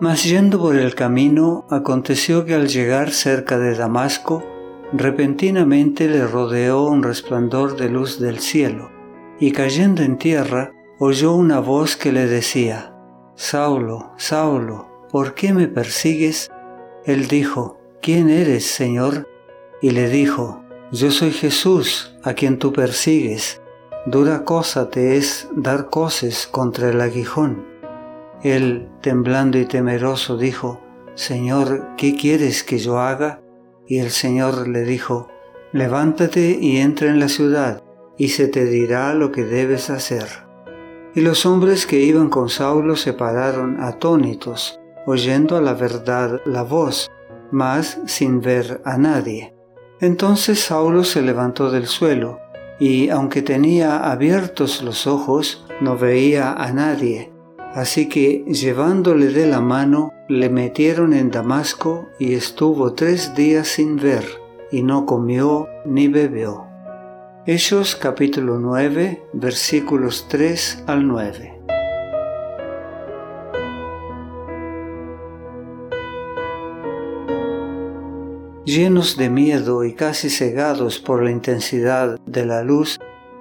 Mas yendo por el camino, aconteció que al llegar cerca de Damasco, repentinamente le rodeó un resplandor de luz del cielo, y cayendo en tierra, oyó una voz que le decía, Saulo, Saulo, ¿por qué me persigues? Él dijo, ¿quién eres, Señor? Y le dijo, Yo soy Jesús, a quien tú persigues. Dura cosa te es dar coces contra el aguijón. Él, temblando y temeroso, dijo, Señor, ¿qué quieres que yo haga? Y el Señor le dijo, Levántate y entra en la ciudad, y se te dirá lo que debes hacer. Y los hombres que iban con Saulo se pararon atónitos, oyendo a la verdad la voz, mas sin ver a nadie. Entonces Saulo se levantó del suelo, y aunque tenía abiertos los ojos, no veía a nadie Así que llevándole de la mano, le metieron en Damasco y estuvo tres días sin ver, y no comió ni bebió. Hechos capítulo 9 versículos 3 al 9. Llenos de miedo y casi cegados por la intensidad de la luz,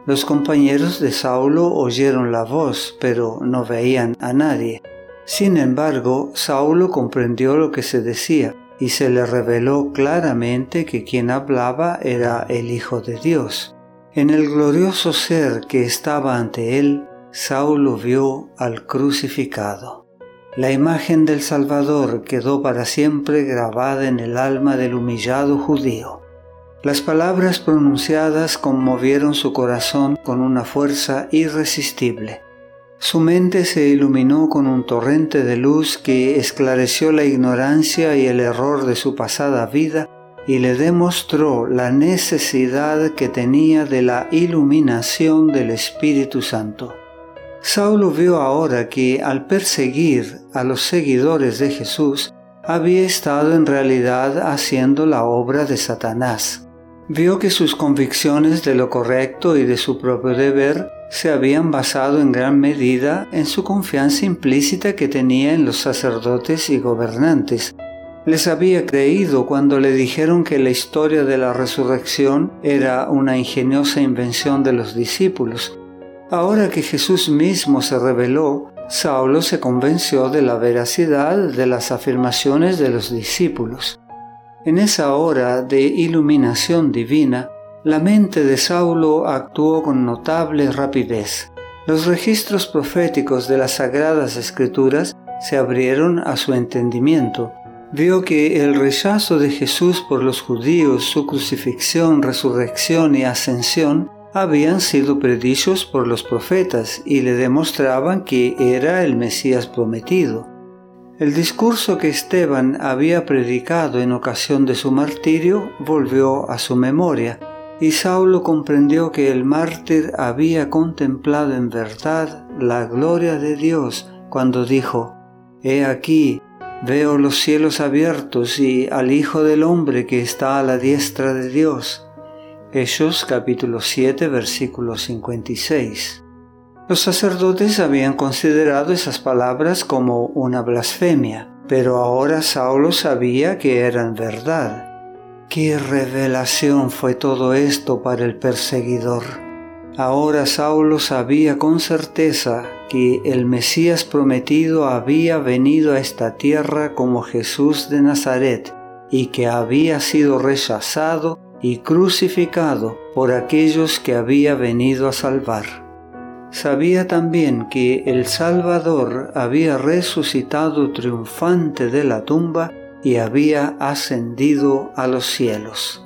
los compañeros de Saulo oyeron la voz, pero no veían a nadie. Sin embargo, Saulo comprendió lo que se decía y se le reveló claramente que quien hablaba era el Hijo de Dios. En el glorioso ser que estaba ante él, Saulo vio al crucificado. La imagen del Salvador quedó para siempre grabada en el alma del humillado judío. Las palabras pronunciadas conmovieron su corazón con una fuerza irresistible. Su mente se iluminó con un torrente de luz que esclareció la ignorancia y el error de su pasada vida y le demostró la necesidad que tenía de la iluminación del Espíritu Santo. Saulo vio ahora que al perseguir a los seguidores de Jesús, había estado en realidad haciendo la obra de Satanás vio que sus convicciones de lo correcto y de su propio deber se habían basado en gran medida en su confianza implícita que tenía en los sacerdotes y gobernantes. Les había creído cuando le dijeron que la historia de la resurrección era una ingeniosa invención de los discípulos. Ahora que Jesús mismo se reveló, Saulo se convenció de la veracidad de las afirmaciones de los discípulos. En esa hora de iluminación divina, la mente de Saulo actuó con notable rapidez. Los registros proféticos de las sagradas escrituras se abrieron a su entendimiento. Vio que el rechazo de Jesús por los judíos, su crucifixión, resurrección y ascensión habían sido predichos por los profetas y le demostraban que era el Mesías prometido. El discurso que Esteban había predicado en ocasión de su martirio volvió a su memoria, y Saulo comprendió que el mártir había contemplado en verdad la gloria de Dios cuando dijo, He aquí, veo los cielos abiertos y al Hijo del Hombre que está a la diestra de Dios. Hechos capítulo 7 versículo 56. Los sacerdotes habían considerado esas palabras como una blasfemia, pero ahora Saulo sabía que eran verdad. Qué revelación fue todo esto para el perseguidor. Ahora Saulo sabía con certeza que el Mesías prometido había venido a esta tierra como Jesús de Nazaret y que había sido rechazado y crucificado por aquellos que había venido a salvar. Sabía también que el Salvador había resucitado triunfante de la tumba y había ascendido a los cielos.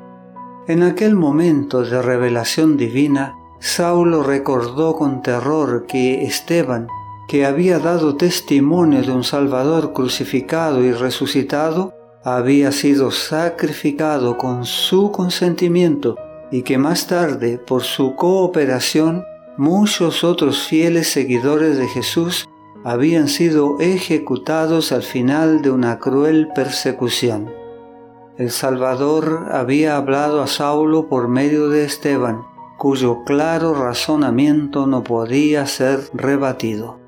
En aquel momento de revelación divina, Saulo recordó con terror que Esteban, que había dado testimonio de un Salvador crucificado y resucitado, había sido sacrificado con su consentimiento y que más tarde, por su cooperación, muchos otros fieles seguidores de Jesús habían sido ejecutados al final de una cruel persecución. El Salvador había hablado a Saulo por medio de Esteban, cuyo claro razonamiento no podía ser rebatido.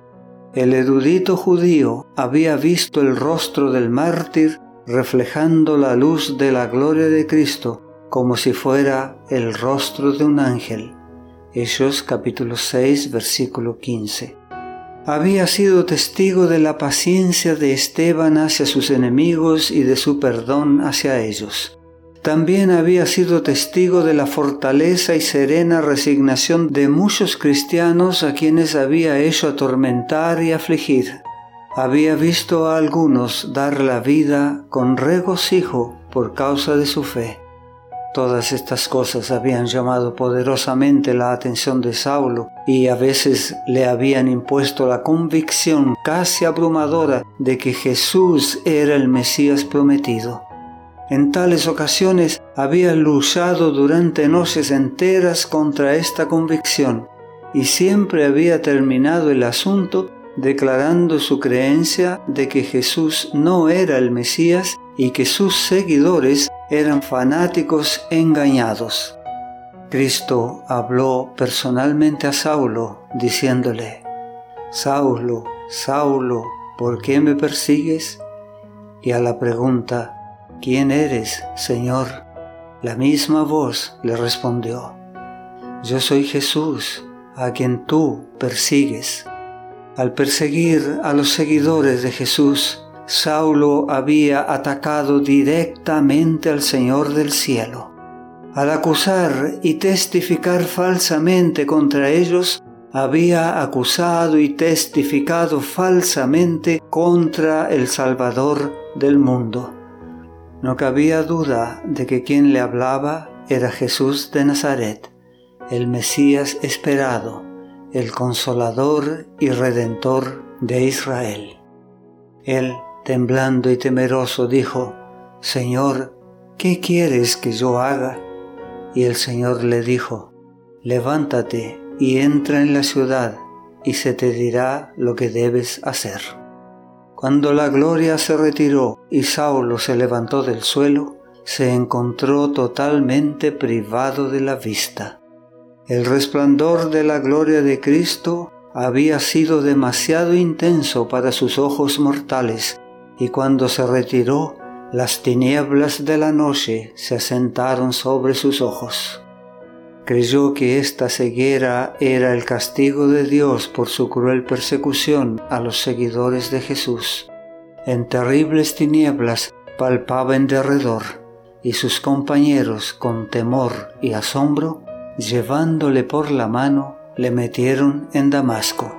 el erudito judío había visto el rostro del mártir reflejando la luz de la gloria de Cristo como si fuera el rostro de un ángel. Hechos capítulo 6 versículo 15. Había sido testigo de la paciencia de Esteban hacia sus enemigos y de su perdón hacia ellos. También había sido testigo de la fortaleza y serena resignación de muchos cristianos a quienes había hecho atormentar y afligir. Había visto a algunos dar la vida con regocijo por causa de su fe. Todas estas cosas habían llamado poderosamente la atención de Saulo y a veces le habían impuesto la convicción casi abrumadora de que Jesús era el Mesías prometido. En tales ocasiones había luchado durante noches enteras contra esta convicción y siempre había terminado el asunto declarando su creencia de que Jesús no era el Mesías y que sus seguidores eran fanáticos engañados. Cristo habló personalmente a Saulo, diciéndole, Saulo, Saulo, ¿por qué me persigues? Y a la pregunta, ¿quién eres, Señor? La misma voz le respondió, Yo soy Jesús, a quien tú persigues. Al perseguir a los seguidores de Jesús, Saulo había atacado directamente al Señor del cielo. Al acusar y testificar falsamente contra ellos, había acusado y testificado falsamente contra el Salvador del mundo. No cabía duda de que quien le hablaba era Jesús de Nazaret, el Mesías esperado el consolador y redentor de Israel. Él, temblando y temeroso, dijo, Señor, ¿qué quieres que yo haga? Y el Señor le dijo, Levántate y entra en la ciudad, y se te dirá lo que debes hacer. Cuando la gloria se retiró y Saulo se levantó del suelo, se encontró totalmente privado de la vista el resplandor de la gloria de Cristo había sido demasiado intenso para sus ojos mortales, y cuando se retiró, las tinieblas de la noche se asentaron sobre sus ojos. Creyó que esta ceguera era el castigo de Dios por su cruel persecución a los seguidores de Jesús. En terribles tinieblas palpaba en derredor, y sus compañeros, con temor y asombro, llevándole por la mano, le metieron en Damasco.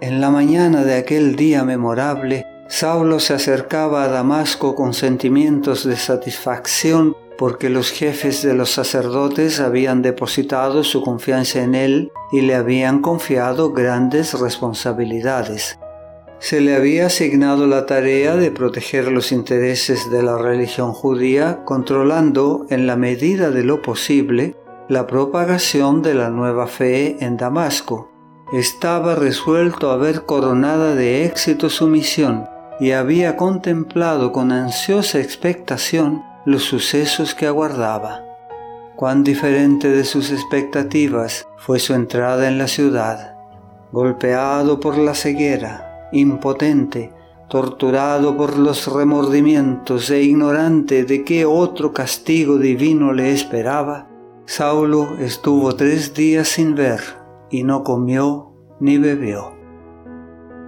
En la mañana de aquel día memorable, Saulo se acercaba a Damasco con sentimientos de satisfacción porque los jefes de los sacerdotes habían depositado su confianza en él y le habían confiado grandes responsabilidades. Se le había asignado la tarea de proteger los intereses de la religión judía, controlando en la medida de lo posible la propagación de la nueva fe en Damasco. Estaba resuelto a ver coronada de éxito su misión y había contemplado con ansiosa expectación los sucesos que aguardaba. Cuán diferente de sus expectativas fue su entrada en la ciudad. Golpeado por la ceguera, impotente, torturado por los remordimientos e ignorante de qué otro castigo divino le esperaba, Saulo estuvo tres días sin ver y no comió ni bebió.